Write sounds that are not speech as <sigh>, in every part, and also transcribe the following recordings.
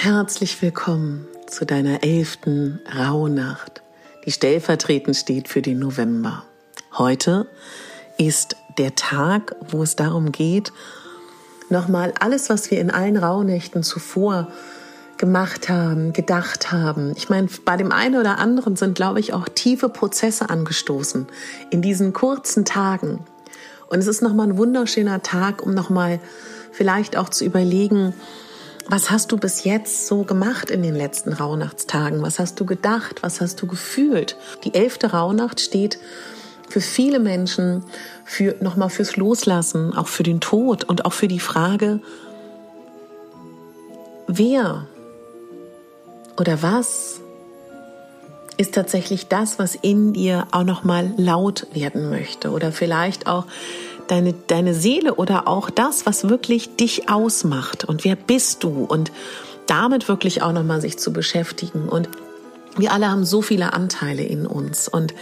Herzlich willkommen zu deiner elften Rauhnacht, die stellvertretend steht für den November. Heute ist der Tag, wo es darum geht, nochmal alles, was wir in allen Rauhnächten zuvor gemacht haben, gedacht haben. Ich meine, bei dem einen oder anderen sind, glaube ich, auch tiefe Prozesse angestoßen in diesen kurzen Tagen. Und es ist nochmal ein wunderschöner Tag, um nochmal vielleicht auch zu überlegen, was hast du bis jetzt so gemacht in den letzten Rauhnachtstagen? Was hast du gedacht? Was hast du gefühlt? Die elfte Rauhnacht steht für viele Menschen für nochmal fürs Loslassen, auch für den Tod und auch für die Frage, wer oder was ist tatsächlich das, was in dir auch nochmal laut werden möchte oder vielleicht auch deine, deine Seele oder auch das, was wirklich dich ausmacht und wer bist du und damit wirklich auch nochmal sich zu beschäftigen. Und wir alle haben so viele Anteile in uns und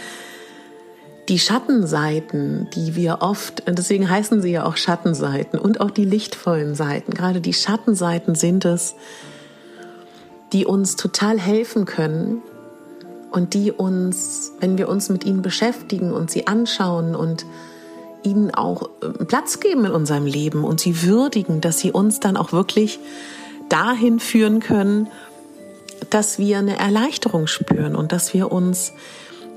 die Schattenseiten, die wir oft, und deswegen heißen sie ja auch Schattenseiten und auch die lichtvollen Seiten, gerade die Schattenseiten sind es, die uns total helfen können und die uns, wenn wir uns mit ihnen beschäftigen und sie anschauen und ihnen auch äh, Platz geben in unserem Leben und sie würdigen, dass sie uns dann auch wirklich dahin führen können, dass wir eine Erleichterung spüren und dass wir uns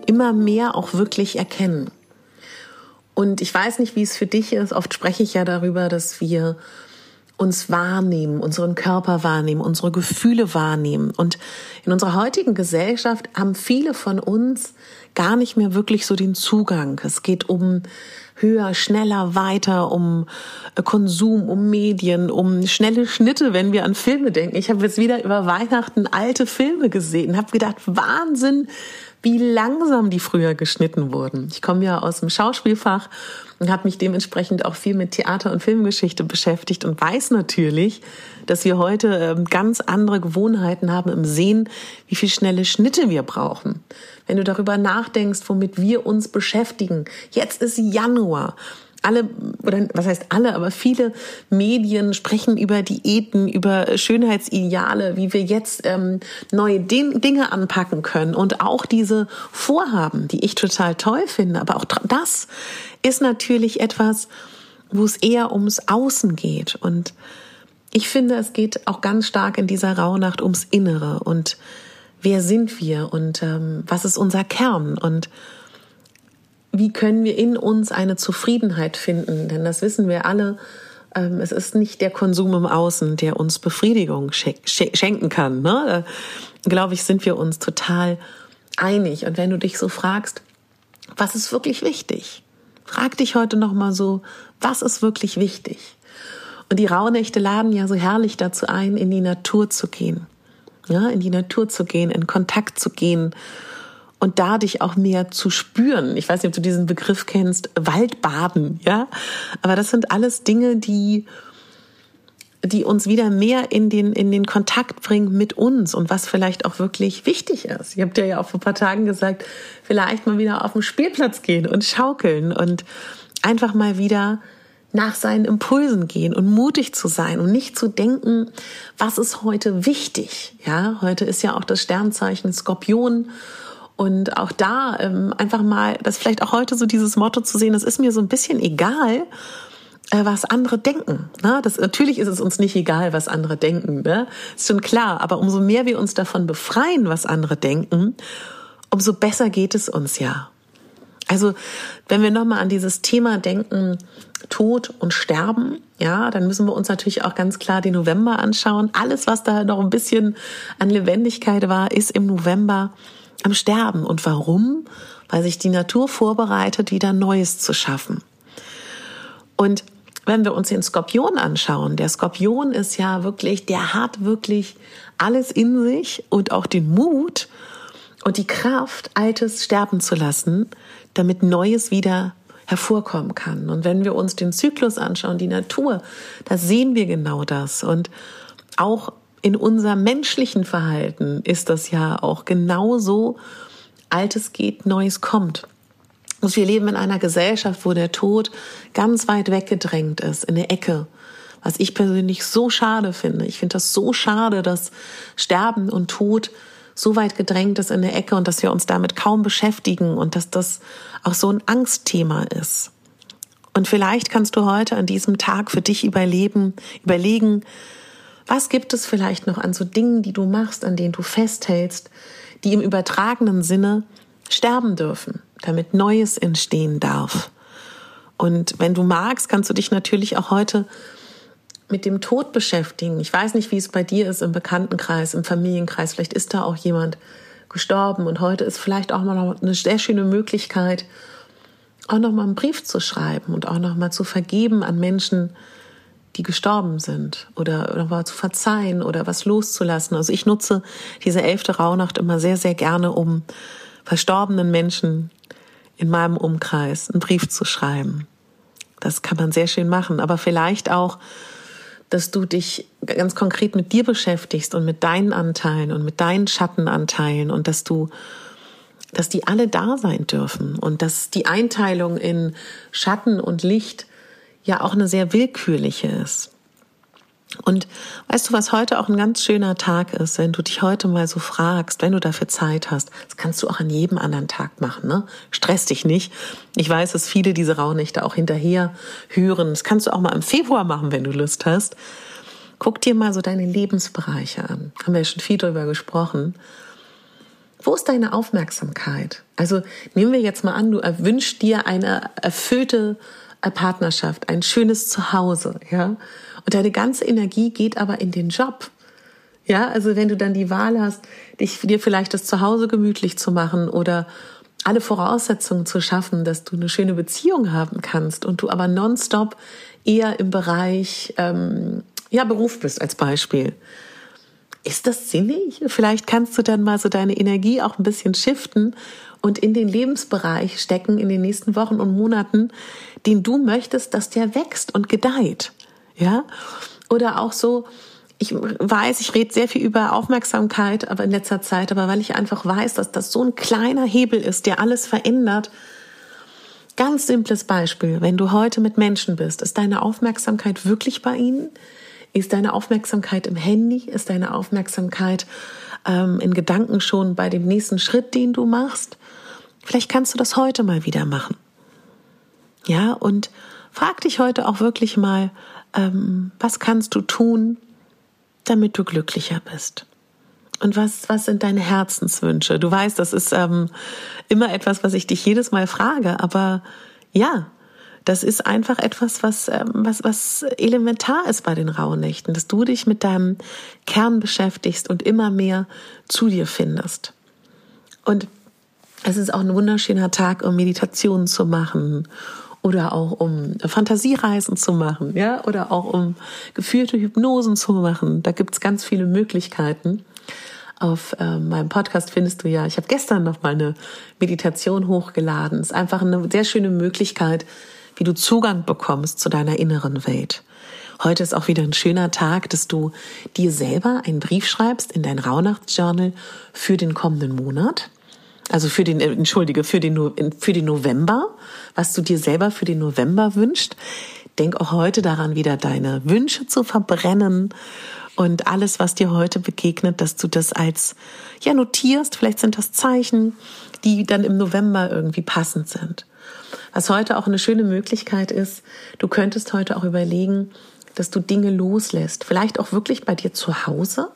immer mehr auch wirklich erkennen. Und ich weiß nicht, wie es für dich ist. Oft spreche ich ja darüber, dass wir uns wahrnehmen, unseren Körper wahrnehmen, unsere Gefühle wahrnehmen. Und in unserer heutigen Gesellschaft haben viele von uns gar nicht mehr wirklich so den Zugang. Es geht um höher, schneller, weiter, um äh, Konsum, um Medien, um schnelle Schnitte, wenn wir an Filme denken. Ich habe jetzt wieder über Weihnachten alte Filme gesehen, habe gedacht, Wahnsinn, wie langsam die früher geschnitten wurden. Ich komme ja aus dem Schauspielfach und habe mich dementsprechend auch viel mit Theater- und Filmgeschichte beschäftigt und weiß natürlich, dass wir heute ähm, ganz andere Gewohnheiten haben im Sehen, wie viel schnelle Schnitte wir brauchen. Wenn du darüber nachdenkst, womit wir uns beschäftigen. Jetzt ist Januar alle, oder was heißt alle, aber viele Medien sprechen über Diäten, über Schönheitsideale, wie wir jetzt ähm, neue Dinge anpacken können und auch diese Vorhaben, die ich total toll finde. Aber auch das ist natürlich etwas, wo es eher ums Außen geht. Und ich finde, es geht auch ganz stark in dieser Rauhnacht ums Innere und wer sind wir und ähm, was ist unser Kern und wie können wir in uns eine Zufriedenheit finden? Denn das wissen wir alle. Ähm, es ist nicht der Konsum im Außen, der uns Befriedigung schenken kann. Ne? Da, glaube ich, sind wir uns total einig. Und wenn du dich so fragst, was ist wirklich wichtig? Frag dich heute noch mal so, was ist wirklich wichtig? Und die Rauhnächte laden ja so herrlich dazu ein, in die Natur zu gehen. Ja, in die Natur zu gehen, in Kontakt zu gehen und da dich auch mehr zu spüren. Ich weiß nicht, ob du diesen Begriff kennst, Waldbaden, ja. Aber das sind alles Dinge, die, die uns wieder mehr in den, in den Kontakt bringen mit uns und was vielleicht auch wirklich wichtig ist. Ich habe dir ja auch vor ein paar Tagen gesagt, vielleicht mal wieder auf den Spielplatz gehen und schaukeln und einfach mal wieder nach seinen Impulsen gehen und mutig zu sein und nicht zu denken, was ist heute wichtig? Ja, heute ist ja auch das Sternzeichen Skorpion und auch da ähm, einfach mal, das vielleicht auch heute so dieses Motto zu sehen, das ist mir so ein bisschen egal, äh, was andere denken. Ne? Das, natürlich ist es uns nicht egal, was andere denken. Ne? Ist schon klar. Aber umso mehr wir uns davon befreien, was andere denken, umso besser geht es uns ja. Also, wenn wir nochmal an dieses Thema denken, Tod und Sterben, ja, dann müssen wir uns natürlich auch ganz klar den November anschauen. Alles, was da noch ein bisschen an Lebendigkeit war, ist im November am Sterben. Und warum? Weil sich die Natur vorbereitet, wieder Neues zu schaffen. Und wenn wir uns den Skorpion anschauen, der Skorpion ist ja wirklich, der hat wirklich alles in sich und auch den Mut und die Kraft, Altes sterben zu lassen, damit Neues wieder hervorkommen kann. Und wenn wir uns den Zyklus anschauen, die Natur, da sehen wir genau das. Und auch in unserem menschlichen Verhalten ist das ja auch genauso, Altes geht, Neues kommt. Und wir leben in einer Gesellschaft, wo der Tod ganz weit weggedrängt ist, in der Ecke. Was ich persönlich so schade finde. Ich finde das so schade, dass Sterben und Tod so weit gedrängt ist in der Ecke und dass wir uns damit kaum beschäftigen und dass das auch so ein Angstthema ist. Und vielleicht kannst du heute an diesem Tag für dich überleben, überlegen, was gibt es vielleicht noch an so Dingen, die du machst, an denen du festhältst, die im übertragenen Sinne sterben dürfen, damit Neues entstehen darf. Und wenn du magst, kannst du dich natürlich auch heute mit dem Tod beschäftigen. Ich weiß nicht, wie es bei dir ist im Bekanntenkreis, im Familienkreis. Vielleicht ist da auch jemand gestorben und heute ist vielleicht auch mal eine sehr schöne Möglichkeit, auch noch mal einen Brief zu schreiben und auch noch mal zu vergeben an Menschen, die gestorben sind oder mal zu verzeihen oder was loszulassen. Also ich nutze diese elfte Rauhnacht immer sehr, sehr gerne, um verstorbenen Menschen in meinem Umkreis einen Brief zu schreiben. Das kann man sehr schön machen, aber vielleicht auch dass du dich ganz konkret mit dir beschäftigst und mit deinen Anteilen und mit deinen Schattenanteilen und dass du dass die alle da sein dürfen und dass die Einteilung in Schatten und Licht ja auch eine sehr willkürliche ist. Und weißt du, was heute auch ein ganz schöner Tag ist, wenn du dich heute mal so fragst, wenn du dafür Zeit hast, das kannst du auch an jedem anderen Tag machen, ne? Stress dich nicht. Ich weiß, dass viele diese Rauhnächte auch hinterher hören. Das kannst du auch mal im Februar machen, wenn du Lust hast. Guck dir mal so deine Lebensbereiche an. Haben wir ja schon viel drüber gesprochen. Wo ist deine Aufmerksamkeit? Also nehmen wir jetzt mal an, du erwünschst dir eine erfüllte Partnerschaft, ein schönes Zuhause, ja? Und deine ganze Energie geht aber in den Job. Ja, also wenn du dann die Wahl hast, dich dir vielleicht das Zuhause gemütlich zu machen oder alle Voraussetzungen zu schaffen, dass du eine schöne Beziehung haben kannst und du aber nonstop eher im Bereich ähm, ja Beruf bist als Beispiel. Ist das sinnig? Vielleicht kannst du dann mal so deine Energie auch ein bisschen shiften und in den Lebensbereich stecken in den nächsten Wochen und Monaten, den du möchtest, dass der wächst und gedeiht ja. Oder auch so, ich weiß, ich rede sehr viel über Aufmerksamkeit, aber in letzter Zeit, aber weil ich einfach weiß, dass das so ein kleiner Hebel ist, der alles verändert. Ganz simples Beispiel, wenn du heute mit Menschen bist, ist deine Aufmerksamkeit wirklich bei ihnen? Ist deine Aufmerksamkeit im Handy? Ist deine Aufmerksamkeit ähm, in Gedanken schon bei dem nächsten Schritt, den du machst? Vielleicht kannst du das heute mal wieder machen. Ja, und frag dich heute auch wirklich mal, ähm, was kannst du tun, damit du glücklicher bist? Und was, was sind deine Herzenswünsche? Du weißt, das ist ähm, immer etwas, was ich dich jedes Mal frage, aber ja, das ist einfach etwas, was, ähm, was, was elementar ist bei den Rauhnächten, dass du dich mit deinem Kern beschäftigst und immer mehr zu dir findest. Und es ist auch ein wunderschöner Tag, um Meditationen zu machen oder auch um Fantasiereisen zu machen, ja, oder auch um geführte Hypnosen zu machen. Da gibt's ganz viele Möglichkeiten. Auf äh, meinem Podcast findest du ja, ich habe gestern noch mal eine Meditation hochgeladen. Ist einfach eine sehr schöne Möglichkeit, wie du Zugang bekommst zu deiner inneren Welt. Heute ist auch wieder ein schöner Tag, dass du dir selber einen Brief schreibst in dein Rauhnachtsjournal für den kommenden Monat also für den, entschuldige, für den, für den November, was du dir selber für den November wünschst. Denk auch heute daran, wieder deine Wünsche zu verbrennen und alles, was dir heute begegnet, dass du das als, ja, notierst. Vielleicht sind das Zeichen, die dann im November irgendwie passend sind. Was heute auch eine schöne Möglichkeit ist, du könntest heute auch überlegen, dass du Dinge loslässt. Vielleicht auch wirklich bei dir zu Hause.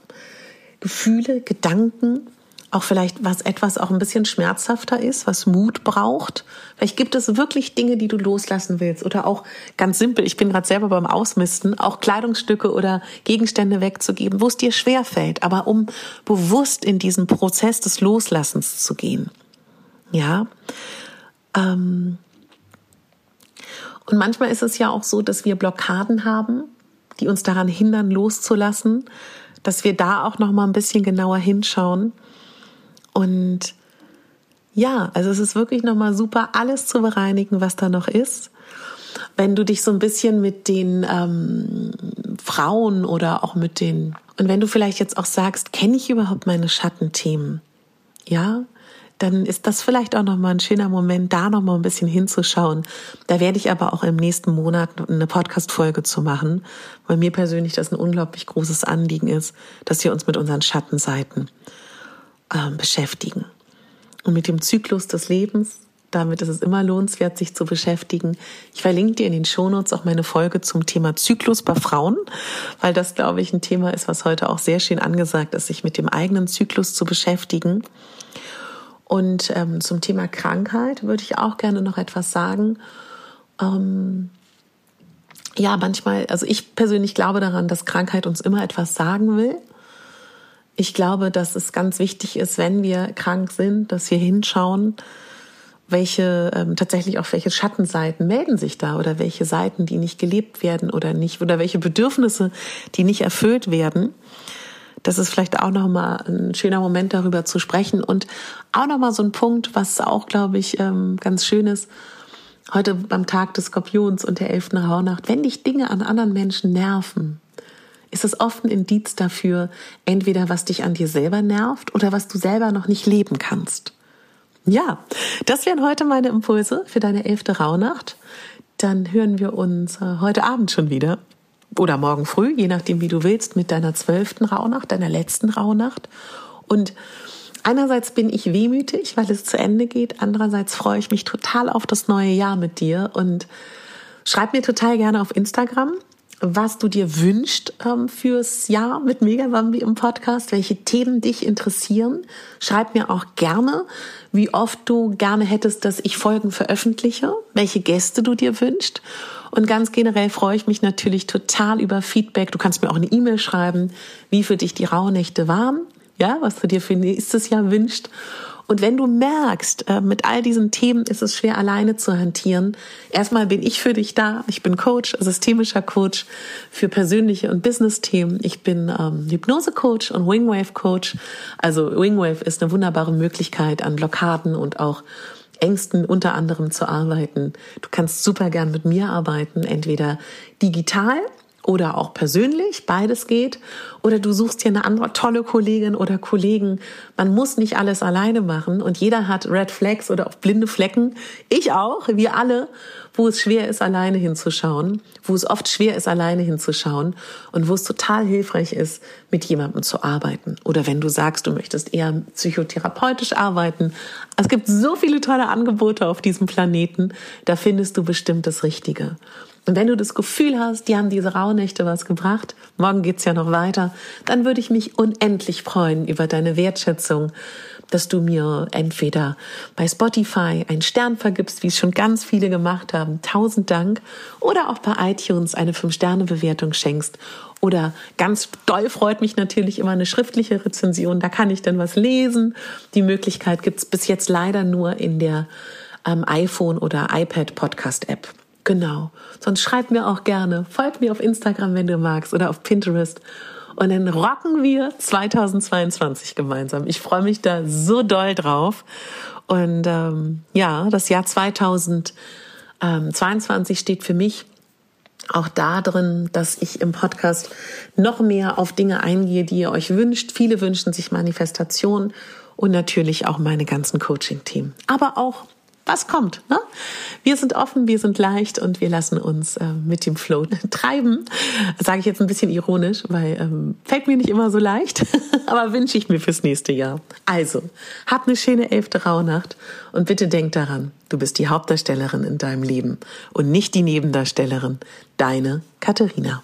Gefühle, Gedanken, auch vielleicht was etwas auch ein bisschen schmerzhafter ist, was Mut braucht. Vielleicht gibt es wirklich Dinge, die du loslassen willst oder auch ganz simpel, ich bin gerade selber beim Ausmisten, auch Kleidungsstücke oder Gegenstände wegzugeben, wo es dir schwer fällt, aber um bewusst in diesen Prozess des Loslassens zu gehen. Ja. Ähm Und manchmal ist es ja auch so, dass wir Blockaden haben, die uns daran hindern, loszulassen, dass wir da auch noch mal ein bisschen genauer hinschauen. Und ja, also es ist wirklich noch mal super, alles zu bereinigen, was da noch ist. Wenn du dich so ein bisschen mit den ähm, Frauen oder auch mit den und wenn du vielleicht jetzt auch sagst, kenne ich überhaupt meine Schattenthemen? Ja, dann ist das vielleicht auch nochmal ein schöner Moment, da nochmal ein bisschen hinzuschauen. Da werde ich aber auch im nächsten Monat eine Podcast-Folge zu machen, weil mir persönlich das ein unglaublich großes Anliegen ist, dass wir uns mit unseren Schattenseiten äh, beschäftigen. Und mit dem Zyklus des Lebens, damit ist es immer lohnenswert, sich zu beschäftigen. Ich verlinke dir in den Shownotes auch meine Folge zum Thema Zyklus bei Frauen, weil das, glaube ich, ein Thema ist, was heute auch sehr schön angesagt ist, sich mit dem eigenen Zyklus zu beschäftigen. Und ähm, zum Thema Krankheit würde ich auch gerne noch etwas sagen. Ähm, ja, manchmal, also ich persönlich glaube daran, dass Krankheit uns immer etwas sagen will. Ich glaube, dass es ganz wichtig ist, wenn wir krank sind, dass wir hinschauen, welche ähm, tatsächlich auch welche Schattenseiten melden sich da oder welche Seiten, die nicht gelebt werden oder nicht oder welche Bedürfnisse, die nicht erfüllt werden das ist vielleicht auch nochmal ein schöner Moment darüber zu sprechen und auch nochmal so ein Punkt, was auch, glaube ich, ähm, ganz schön ist. Heute beim Tag des Skorpions und der elften Rauhnacht, wenn dich Dinge an anderen Menschen nerven, ist es oft ein Indiz dafür, entweder was dich an dir selber nervt oder was du selber noch nicht leben kannst. Ja, das wären heute meine Impulse für deine elfte Rauhnacht. Dann hören wir uns äh, heute Abend schon wieder oder morgen früh, je nachdem, wie du willst, mit deiner zwölften Rauhnacht, deiner letzten Rauhnacht. Und einerseits bin ich wehmütig, weil es zu Ende geht. Andererseits freue ich mich total auf das neue Jahr mit dir und schreib mir total gerne auf Instagram, was du dir wünschst ähm, fürs Jahr mit Megabambi im Podcast, welche Themen dich interessieren. Schreib mir auch gerne, wie oft du gerne hättest, dass ich Folgen veröffentliche, welche Gäste du dir wünschst. Und ganz generell freue ich mich natürlich total über Feedback. Du kannst mir auch eine E-Mail schreiben, wie für dich die Rauhnächte waren, ja, was du dir für nächstes Jahr wünschst. Und wenn du merkst, äh, mit all diesen Themen ist es schwer alleine zu hantieren, erstmal bin ich für dich da. Ich bin Coach, systemischer Coach für persönliche und Business-Themen. Ich bin ähm, Hypnose-Coach und Wingwave-Coach. Also Wingwave ist eine wunderbare Möglichkeit an Blockaden und auch Ängsten unter anderem zu arbeiten. Du kannst super gern mit mir arbeiten, entweder digital oder auch persönlich, beides geht. Oder du suchst dir eine andere tolle Kollegin oder Kollegen. Man muss nicht alles alleine machen und jeder hat Red Flags oder auch blinde Flecken. Ich auch, wir alle, wo es schwer ist, alleine hinzuschauen, wo es oft schwer ist, alleine hinzuschauen und wo es total hilfreich ist, mit jemandem zu arbeiten. Oder wenn du sagst, du möchtest eher psychotherapeutisch arbeiten. Es gibt so viele tolle Angebote auf diesem Planeten, da findest du bestimmt das Richtige. Und wenn du das Gefühl hast, die haben diese Rauhnächte was gebracht, morgen geht's ja noch weiter, dann würde ich mich unendlich freuen über deine Wertschätzung, dass du mir entweder bei Spotify einen Stern vergibst, wie es schon ganz viele gemacht haben, tausend Dank, oder auch bei iTunes eine Fünf-Sterne-Bewertung schenkst. Oder ganz doll freut mich natürlich immer eine schriftliche Rezension, da kann ich dann was lesen. Die Möglichkeit gibt's bis jetzt leider nur in der ähm, iPhone- oder iPad-Podcast-App. Genau. Sonst schreib mir auch gerne. Folg mir auf Instagram, wenn du magst, oder auf Pinterest. Und dann rocken wir 2022 gemeinsam. Ich freue mich da so doll drauf. Und ähm, ja, das Jahr 2022 steht für mich auch da drin, dass ich im Podcast noch mehr auf Dinge eingehe, die ihr euch wünscht. Viele wünschen sich Manifestation und natürlich auch meine ganzen Coaching-Team. Aber auch was kommt. Ne? Wir sind offen, wir sind leicht und wir lassen uns äh, mit dem Flow <laughs> treiben. Sage ich jetzt ein bisschen ironisch, weil ähm, fällt mir nicht immer so leicht, <laughs> aber wünsche ich mir fürs nächste Jahr. Also, hab eine schöne elfte Rauhnacht und bitte denk daran, du bist die Hauptdarstellerin in deinem Leben und nicht die Nebendarstellerin. Deine Katharina.